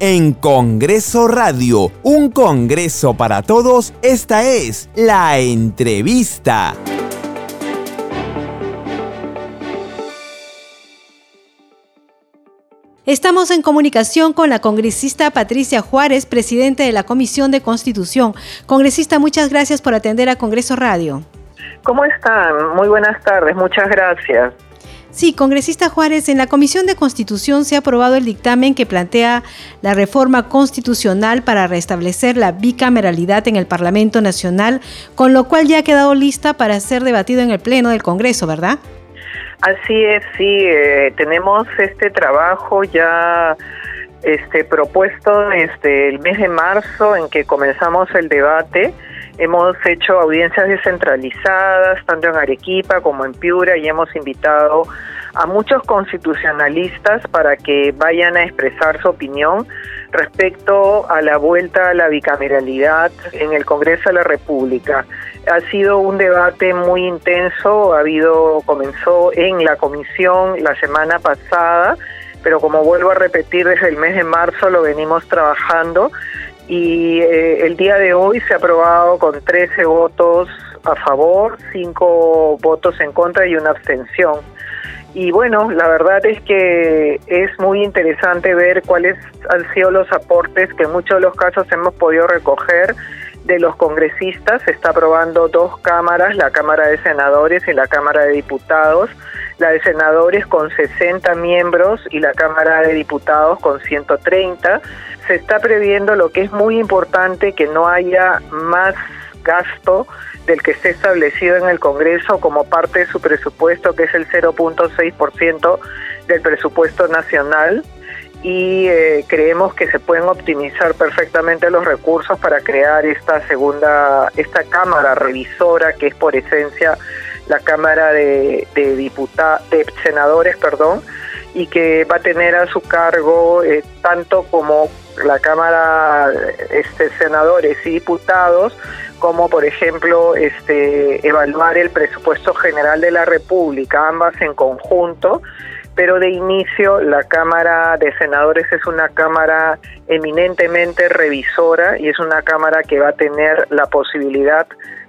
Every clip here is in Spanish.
en Congreso Radio, un Congreso para todos, esta es la entrevista. Estamos en comunicación con la congresista Patricia Juárez, presidente de la Comisión de Constitución. Congresista, muchas gracias por atender a Congreso Radio. ¿Cómo están? Muy buenas tardes, muchas gracias. Sí, congresista Juárez, en la Comisión de Constitución se ha aprobado el dictamen que plantea la reforma constitucional para restablecer la bicameralidad en el Parlamento Nacional, con lo cual ya ha quedado lista para ser debatido en el Pleno del Congreso, ¿verdad? Así es, sí, eh, tenemos este trabajo ya este propuesto desde el mes de marzo en que comenzamos el debate Hemos hecho audiencias descentralizadas, tanto en Arequipa como en Piura, y hemos invitado a muchos constitucionalistas para que vayan a expresar su opinión respecto a la vuelta a la bicameralidad en el Congreso de la República. Ha sido un debate muy intenso, ha habido comenzó en la comisión la semana pasada, pero como vuelvo a repetir desde el mes de marzo lo venimos trabajando y eh, el día de hoy se ha aprobado con 13 votos a favor, 5 votos en contra y una abstención. Y bueno, la verdad es que es muy interesante ver cuáles han sido los aportes que en muchos de los casos hemos podido recoger de los congresistas. Se está aprobando dos cámaras, la Cámara de Senadores y la Cámara de Diputados. La de Senadores con 60 miembros y la Cámara de Diputados con 130 se está previendo lo que es muy importante, que no haya más gasto del que esté establecido en el Congreso como parte de su presupuesto, que es el 0.6% del presupuesto nacional. Y eh, creemos que se pueden optimizar perfectamente los recursos para crear esta segunda, esta cámara revisora que es por esencia la Cámara de, de, de senadores, perdón, y que va a tener a su cargo eh, tanto como la Cámara este, senadores y diputados, como por ejemplo este, evaluar el presupuesto general de la República, ambas en conjunto, pero de inicio la Cámara de Senadores es una Cámara eminentemente revisora y es una Cámara que va a tener la posibilidad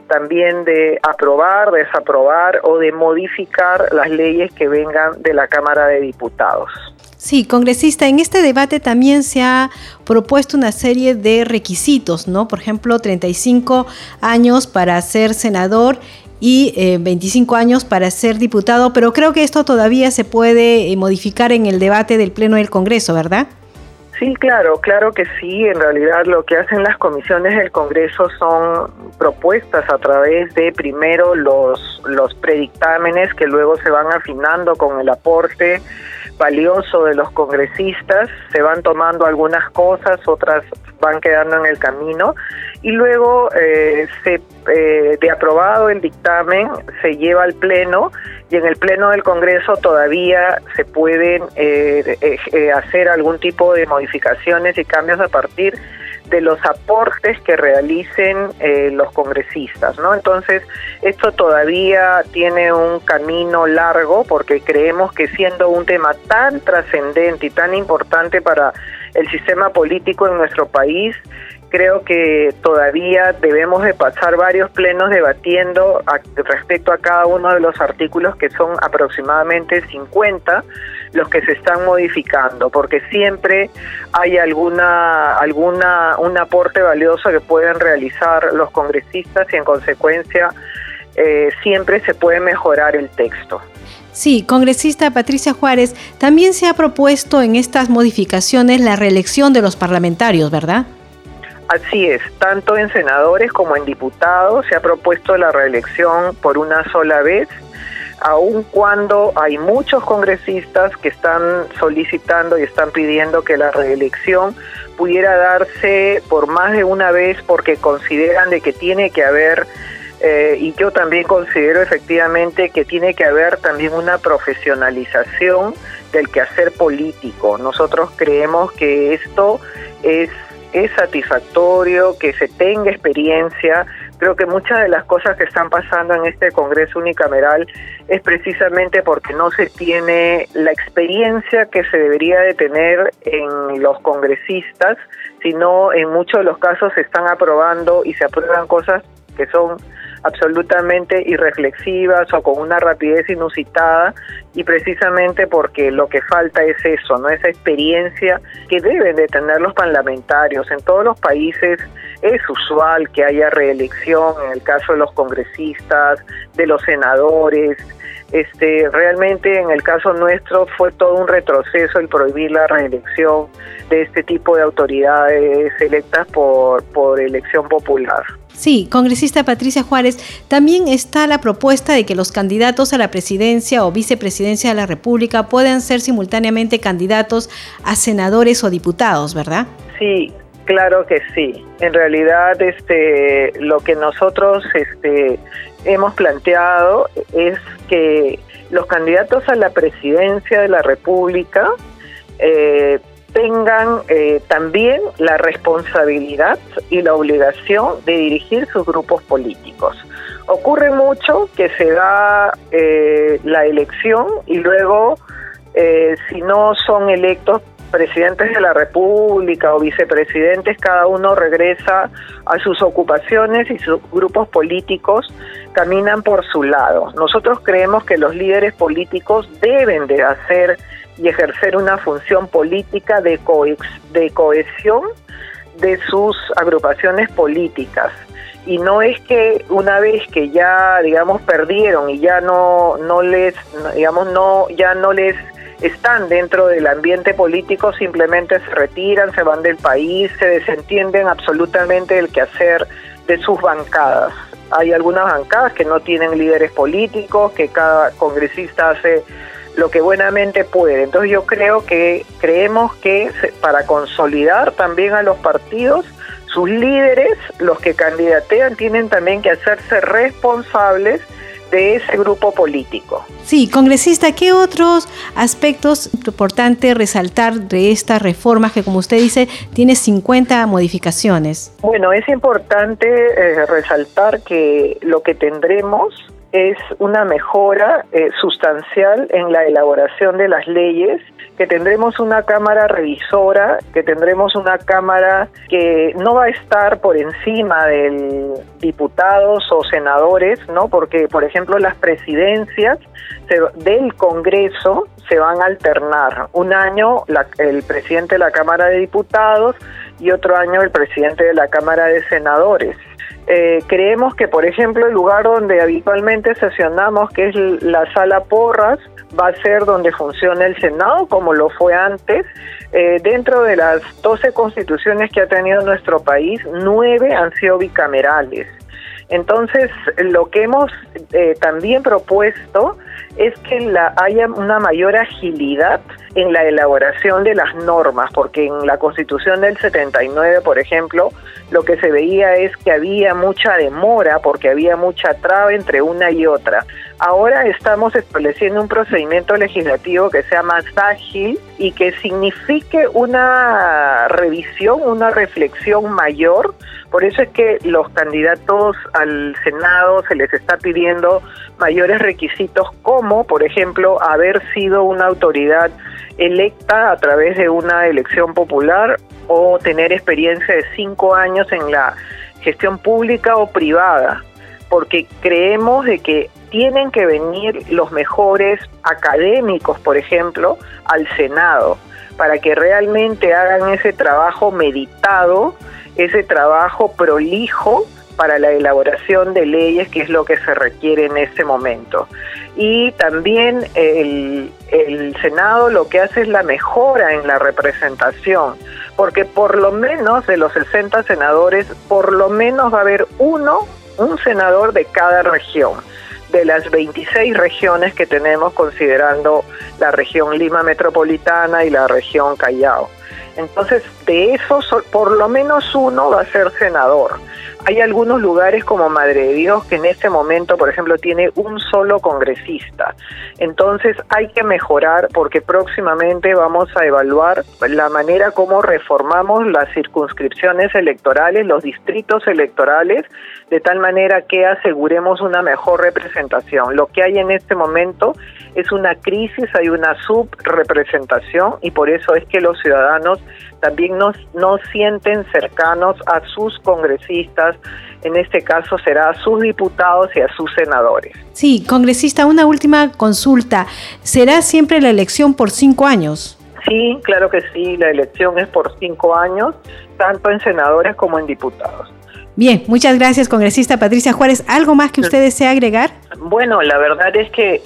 también de aprobar, desaprobar o de modificar las leyes que vengan de la Cámara de Diputados. Sí, congresista, en este debate también se ha propuesto una serie de requisitos, ¿no? Por ejemplo, 35 años para ser senador y 25 eh, años para ser diputado, pero creo que esto todavía se puede eh, modificar en el debate del Pleno del Congreso, ¿verdad? Sí, claro, claro que sí. En realidad lo que hacen las comisiones del Congreso son propuestas a través de primero los, los predictámenes que luego se van afinando con el aporte valioso de los congresistas, se van tomando algunas cosas, otras van quedando en el camino y luego eh, se, eh, de aprobado el dictamen se lleva al pleno y en el pleno del Congreso todavía se pueden eh, hacer algún tipo de modificaciones y cambios a partir los aportes que realicen eh, los congresistas, ¿no? Entonces, esto todavía tiene un camino largo porque creemos que siendo un tema tan trascendente y tan importante para el sistema político en nuestro país, creo que todavía debemos de pasar varios plenos debatiendo respecto a cada uno de los artículos que son aproximadamente 50 los que se están modificando, porque siempre hay alguna alguna un aporte valioso que pueden realizar los congresistas y en consecuencia eh, siempre se puede mejorar el texto. Sí, congresista Patricia Juárez, también se ha propuesto en estas modificaciones la reelección de los parlamentarios, ¿verdad? Así es, tanto en senadores como en diputados se ha propuesto la reelección por una sola vez, aun cuando hay muchos congresistas que están solicitando y están pidiendo que la reelección pudiera darse por más de una vez porque consideran de que tiene que haber eh, y yo también considero efectivamente que tiene que haber también una profesionalización del quehacer político. Nosotros creemos que esto es es satisfactorio que se tenga experiencia. Creo que muchas de las cosas que están pasando en este Congreso unicameral es precisamente porque no se tiene la experiencia que se debería de tener en los congresistas, sino en muchos de los casos se están aprobando y se aprueban cosas que son absolutamente irreflexivas o con una rapidez inusitada y precisamente porque lo que falta es eso, no esa experiencia que deben de tener los parlamentarios. En todos los países es usual que haya reelección, en el caso de los congresistas, de los senadores, este, realmente en el caso nuestro fue todo un retroceso el prohibir la reelección de este tipo de autoridades electas por, por elección popular. Sí, congresista Patricia Juárez, también está la propuesta de que los candidatos a la presidencia o vicepresidencia de la República puedan ser simultáneamente candidatos a senadores o diputados, ¿verdad? Sí, claro que sí. En realidad, este, lo que nosotros este, hemos planteado es que los candidatos a la presidencia de la República eh, tengan eh, también la responsabilidad y la obligación de dirigir sus grupos políticos. Ocurre mucho que se da eh, la elección y luego, eh, si no son electos presidentes de la República o vicepresidentes, cada uno regresa a sus ocupaciones y sus grupos políticos caminan por su lado. Nosotros creemos que los líderes políticos deben de hacer y ejercer una función política de, de cohesión de sus agrupaciones políticas. Y no es que una vez que ya digamos perdieron y ya no no les digamos no ya no les están dentro del ambiente político simplemente se retiran se van del país se desentienden absolutamente del quehacer de sus bancadas. Hay algunas bancadas que no tienen líderes políticos que cada congresista hace lo que buenamente puede. Entonces yo creo que creemos que para consolidar también a los partidos, sus líderes, los que candidatean, tienen también que hacerse responsables de ese grupo político. Sí, congresista, ¿qué otros aspectos importantes resaltar de estas reformas que, como usted dice, tiene 50 modificaciones? Bueno, es importante eh, resaltar que lo que tendremos es una mejora eh, sustancial en la elaboración de las leyes, que tendremos una cámara revisora, que tendremos una cámara que no va a estar por encima de diputados o senadores, ¿no? Porque, por ejemplo, las presidencias del Congreso se van a alternar. Un año el presidente de la Cámara de Diputados y otro año el presidente de la Cámara de Senadores. Eh, creemos que, por ejemplo, el lugar donde habitualmente sesionamos, que es la sala Porras, va a ser donde funciona el Senado, como lo fue antes. Eh, dentro de las 12 constituciones que ha tenido nuestro país, nueve han sido bicamerales. Entonces, lo que hemos eh, también propuesto es que la, haya una mayor agilidad en la elaboración de las normas, porque en la Constitución del 79, por ejemplo, lo que se veía es que había mucha demora porque había mucha traba entre una y otra. Ahora estamos estableciendo un procedimiento legislativo que sea más ágil y que signifique una revisión, una reflexión mayor. Por eso es que los candidatos al Senado se les está pidiendo mayores requisitos como, por ejemplo, haber sido una autoridad electa a través de una elección popular o tener experiencia de cinco años en la gestión pública o privada, porque creemos de que tienen que venir los mejores académicos, por ejemplo, al Senado, para que realmente hagan ese trabajo meditado, ese trabajo prolijo para la elaboración de leyes, que es lo que se requiere en este momento. Y también el, el Senado lo que hace es la mejora en la representación, porque por lo menos de los 60 senadores, por lo menos va a haber uno, un senador de cada región de las 26 regiones que tenemos considerando la región Lima Metropolitana y la región Callao. Entonces, de esos, por lo menos uno va a ser senador. hay algunos lugares como Madre de Dios que en este momento, por ejemplo, tiene un solo congresista. Entonces hay que mejorar porque próximamente vamos a evaluar la manera como reformamos las circunscripciones electorales, los distritos electorales, de tal manera que aseguremos una mejor representación. Lo que hay en este momento es una crisis, hay una subrepresentación y por eso es que los ciudadanos también no, no sienten cercanos a sus congresistas, en este caso será a sus diputados y a sus senadores. Sí, congresista, una última consulta. ¿Será siempre la elección por cinco años? Sí, claro que sí, la elección es por cinco años, tanto en senadores como en diputados. Bien, muchas gracias, congresista Patricia Juárez. ¿Algo más que usted desea agregar? Bueno, la verdad es que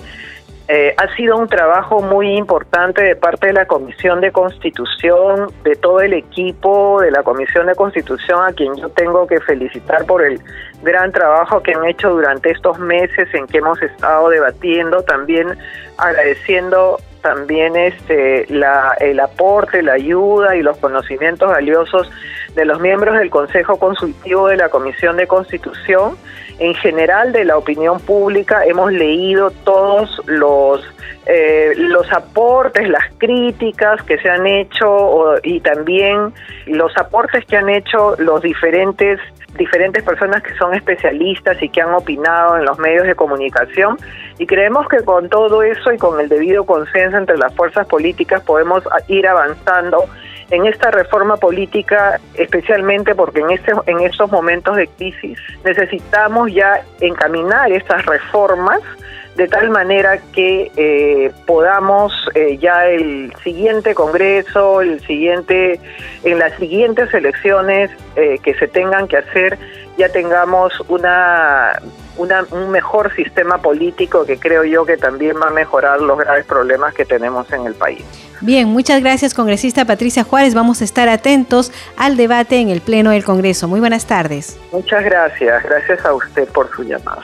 eh, ha sido un trabajo muy importante de parte de la Comisión de Constitución, de todo el equipo de la Comisión de Constitución, a quien yo tengo que felicitar por el gran trabajo que han hecho durante estos meses en que hemos estado debatiendo, también agradeciendo también este la, el aporte, la ayuda y los conocimientos valiosos de los miembros del Consejo Consultivo de la Comisión de Constitución, en general de la opinión pública, hemos leído todos los eh, los aportes, las críticas que se han hecho y también los aportes que han hecho los diferentes diferentes personas que son especialistas y que han opinado en los medios de comunicación. Y creemos que con todo eso y con el debido consenso entre las fuerzas políticas podemos ir avanzando en esta reforma política, especialmente porque en, este, en estos momentos de crisis necesitamos ya encaminar estas reformas de tal manera que eh, podamos eh, ya el siguiente Congreso, el siguiente, en las siguientes elecciones eh, que se tengan que hacer, ya tengamos una, un mejor sistema político que creo yo que también va a mejorar los graves problemas que tenemos en el país. Bien, muchas gracias, congresista Patricia Juárez. Vamos a estar atentos al debate en el Pleno del Congreso. Muy buenas tardes. Muchas gracias. Gracias a usted por su llamada.